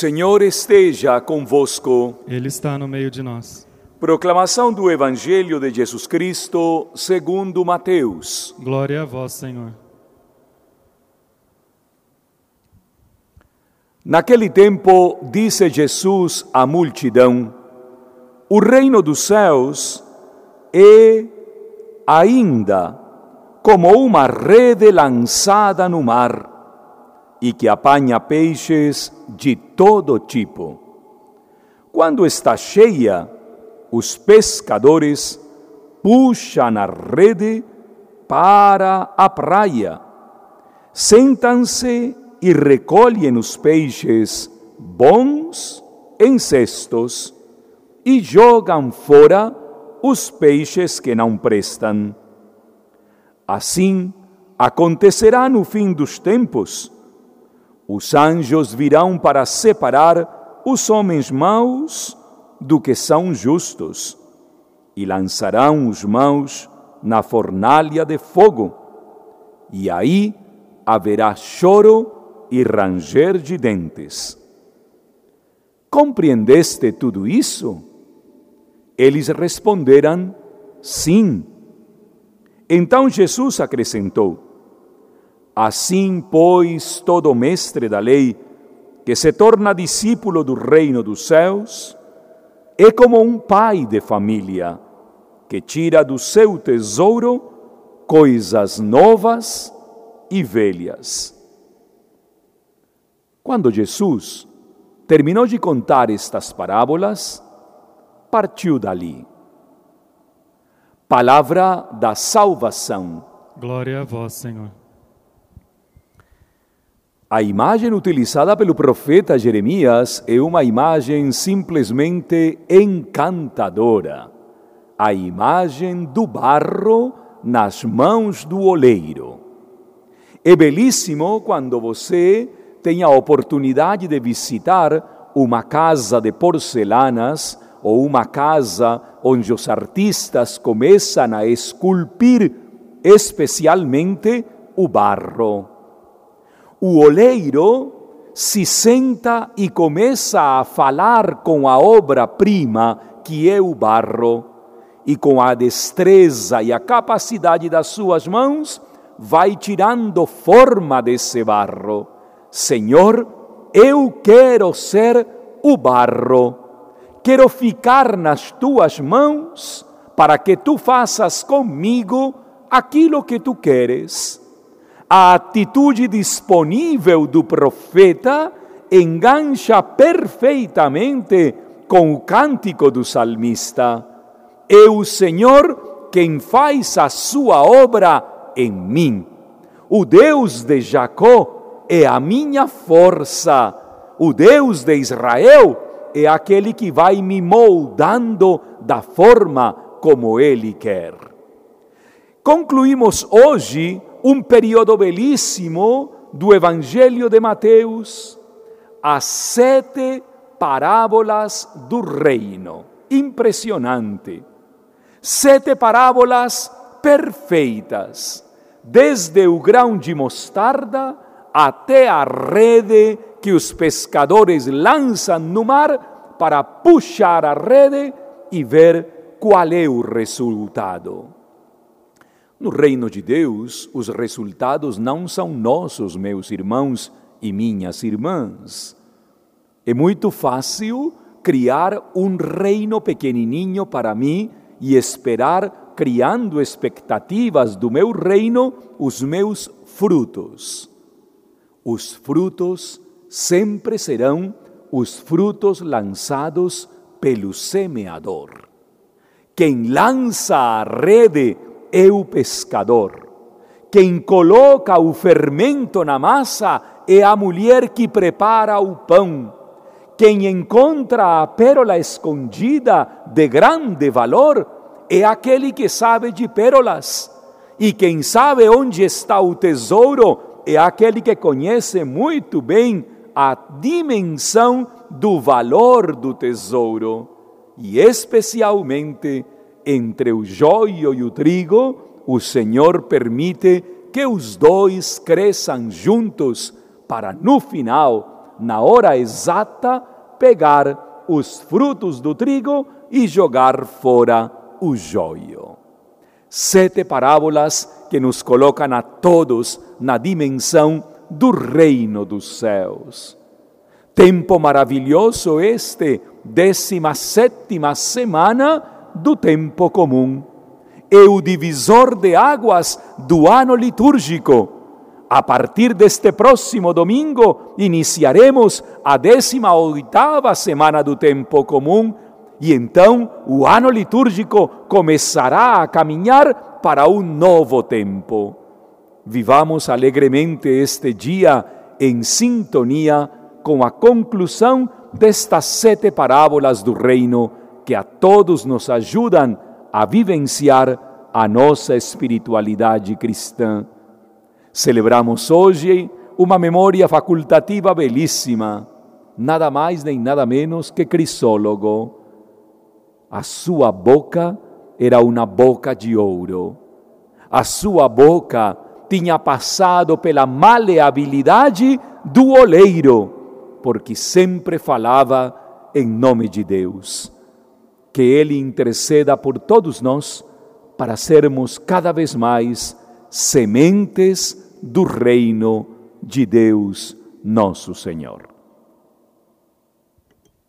Senhor esteja convosco. Ele está no meio de nós. Proclamação do Evangelho de Jesus Cristo segundo Mateus. Glória a vós, Senhor. Naquele tempo, disse Jesus à multidão: O reino dos céus é ainda como uma rede lançada no mar e que apanha peixes de todo tipo. Quando está cheia, os pescadores puxam a rede para a praia, sentam-se e recolhem os peixes bons em cestos e jogam fora os peixes que não prestam. Assim acontecerá no fim dos tempos os anjos virão para separar os homens maus do que são justos e lançarão os maus na fornalha de fogo. E aí haverá choro e ranger de dentes. Compreendeste tudo isso? Eles responderam: Sim. Então Jesus acrescentou: Assim, pois, todo mestre da lei, que se torna discípulo do reino dos céus, é como um pai de família, que tira do seu tesouro coisas novas e velhas. Quando Jesus terminou de contar estas parábolas, partiu dali. Palavra da salvação. Glória a vós, Senhor. A imagem utilizada pelo profeta Jeremias é uma imagem simplesmente encantadora. A imagem do barro nas mãos do oleiro. É belíssimo quando você tem a oportunidade de visitar uma casa de porcelanas ou uma casa onde os artistas começam a esculpir especialmente o barro o oleiro se senta e começa a falar com a obra-prima, que é o barro, e com a destreza e a capacidade das suas mãos, vai tirando forma desse barro. Senhor, eu quero ser o barro, quero ficar nas tuas mãos para que tu faças comigo aquilo que tu queres a atitude disponível do profeta engancha perfeitamente com o cântico do salmista. É o Senhor quem faz a sua obra em mim. O Deus de Jacó é a minha força. O Deus de Israel é aquele que vai me moldando da forma como Ele quer. Concluímos hoje um período belíssimo do Evangelho de Mateus, as sete parábolas do reino. Impressionante. Sete parábolas perfeitas, desde o grão de mostarda até a rede que os pescadores lançam no mar para puxar a rede e ver qual é o resultado. No reino de Deus, os resultados não são nossos, meus irmãos e minhas irmãs. É muito fácil criar um reino pequenininho para mim e esperar, criando expectativas do meu reino, os meus frutos. Os frutos sempre serão os frutos lançados pelo semeador. Quem lança a rede é o pescador. Quem coloca o fermento na massa é a mulher que prepara o pão. Quem encontra a pérola escondida de grande valor é aquele que sabe de pérolas. E quem sabe onde está o tesouro é aquele que conhece muito bem a dimensão do valor do tesouro. E especialmente entre o joio e o trigo, o Senhor permite que os dois cresçam juntos para no final na hora exata, pegar os frutos do trigo e jogar fora o joio. Sete parábolas que nos colocam a todos na dimensão do reino dos céus. Tempo maravilhoso este, décima sétima semana do tempo comum. É o divisor de águas do ano litúrgico. A partir deste próximo domingo, iniciaremos a décima oitava semana do tempo comum e então o ano litúrgico começará a caminhar para um novo tempo. Vivamos alegremente este dia em sintonia com a conclusão destas sete parábolas do reino que a todos nos ajudam a vivenciar a nossa espiritualidade cristã. Celebramos hoje uma memória facultativa belíssima, nada mais nem nada menos que Crisólogo. A sua boca era uma boca de ouro. A sua boca tinha passado pela maleabilidade do oleiro porque sempre falava em nome de Deus. Que Ele interceda por todos nós para sermos cada vez mais sementes do reino de Deus, nosso Senhor.